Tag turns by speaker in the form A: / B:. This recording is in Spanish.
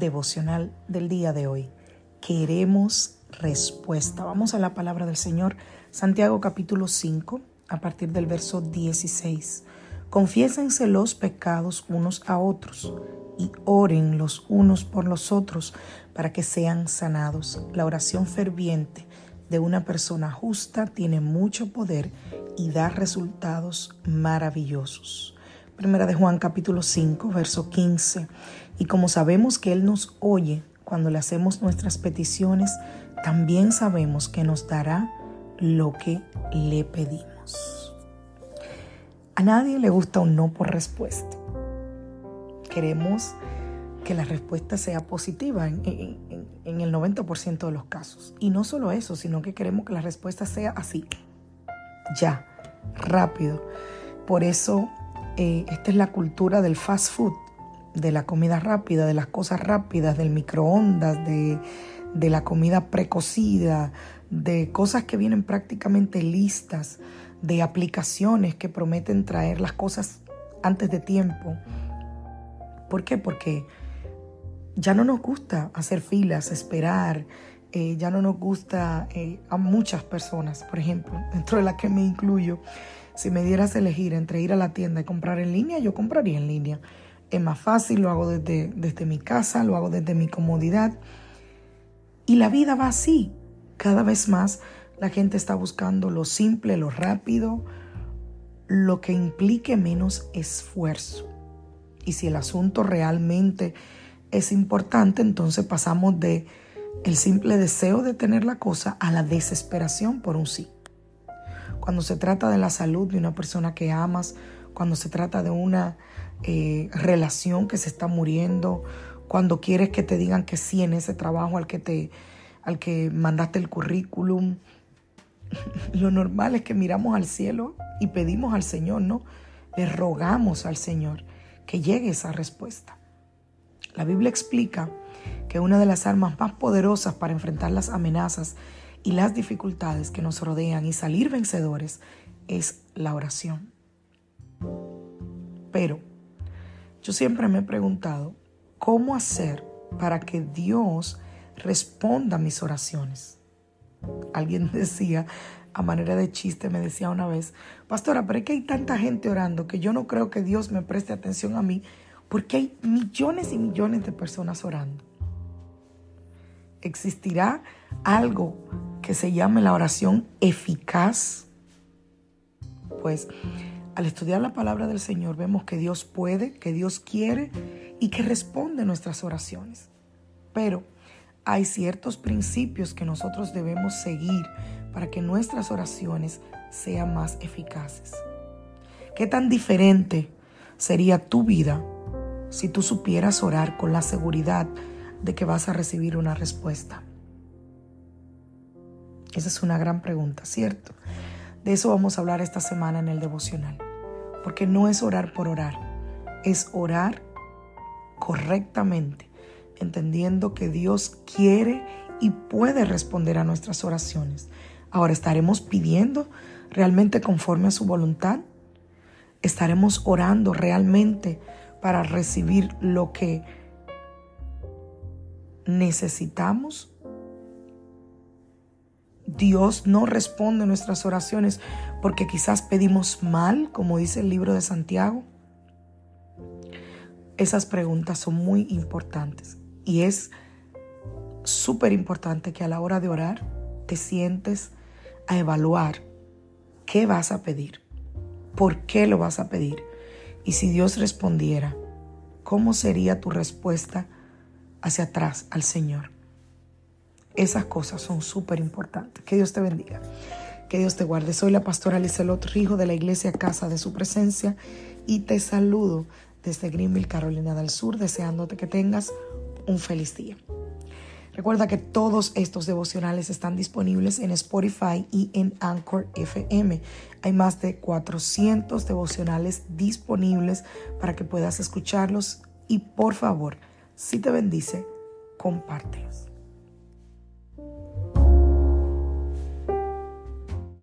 A: Devocional del día de hoy. Queremos respuesta. Vamos a la palabra del Señor, Santiago capítulo 5, a partir del verso 16. Confiésense los pecados unos a otros y oren los unos por los otros para que sean sanados. La oración ferviente de una persona justa tiene mucho poder y da resultados maravillosos. Primera de Juan capítulo 5, verso 15. Y como sabemos que Él nos oye cuando le hacemos nuestras peticiones, también sabemos que nos dará lo que le pedimos. A nadie le gusta un no por respuesta. Queremos que la respuesta sea positiva en, el 90% de los casos. Y no solo eso, sino que queremos que la respuesta sea así, ya, rápido. Por eso eh, esta es la cultura del fast food, de la comida rápida, de las cosas rápidas, del microondas, de, de la comida precocida, de cosas que vienen prácticamente listas, de aplicaciones que prometen traer las cosas antes de tiempo. ¿Por qué? Porque ya no nos gusta hacer filas, esperar, eh, ya no nos gusta eh, a muchas personas, por ejemplo, dentro de las que me incluyo, si me dieras elegir entre ir a la tienda y comprar en línea, yo compraría en línea. Es más fácil, lo hago desde, desde mi casa, lo hago desde mi comodidad. Y la vida va así. Cada vez más la gente está buscando lo simple, lo rápido, lo que implique menos esfuerzo. Y si el asunto realmente es importante, entonces pasamos de el simple deseo de tener la cosa a la desesperación por un sí. Cuando se trata de la salud de una persona que amas, cuando se trata de una eh, relación que se está muriendo, cuando quieres que te digan que sí en ese trabajo al que te al que mandaste el currículum. Lo normal es que miramos al cielo y pedimos al Señor, ¿no? Le rogamos al Señor que llegue esa respuesta. La Biblia explica que una de las armas más poderosas para enfrentar las amenazas y las dificultades que nos rodean y salir vencedores es la oración. Pero yo siempre me he preguntado, ¿cómo hacer para que Dios responda a mis oraciones? Alguien decía, a manera de chiste, me decía una vez, pastora, pero es que hay tanta gente orando que yo no creo que Dios me preste atención a mí porque hay millones y millones de personas orando. ¿Existirá algo que se llame la oración eficaz? Pues al estudiar la palabra del Señor vemos que Dios puede, que Dios quiere y que responde nuestras oraciones. Pero hay ciertos principios que nosotros debemos seguir para que nuestras oraciones sean más eficaces. ¿Qué tan diferente sería tu vida si tú supieras orar con la seguridad de que vas a recibir una respuesta? Esa es una gran pregunta, ¿cierto? De eso vamos a hablar esta semana en el devocional. Porque no es orar por orar, es orar correctamente, entendiendo que Dios quiere y puede responder a nuestras oraciones. Ahora, ¿estaremos pidiendo realmente conforme a su voluntad? ¿Estaremos orando realmente para recibir lo que necesitamos? Dios no responde nuestras oraciones porque quizás pedimos mal, como dice el libro de Santiago. Esas preguntas son muy importantes y es súper importante que a la hora de orar te sientes a evaluar qué vas a pedir, por qué lo vas a pedir y si Dios respondiera, ¿cómo sería tu respuesta hacia atrás al Señor? Esas cosas son súper importantes. Que Dios te bendiga. Que Dios te guarde. Soy la pastora Lizelot Rijo de la iglesia Casa de Su Presencia y te saludo desde Greenville, Carolina del Sur, deseándote que tengas un feliz día. Recuerda que todos estos devocionales están disponibles en Spotify y en Anchor FM. Hay más de 400 devocionales disponibles para que puedas escucharlos y por favor, si te bendice, compártelos.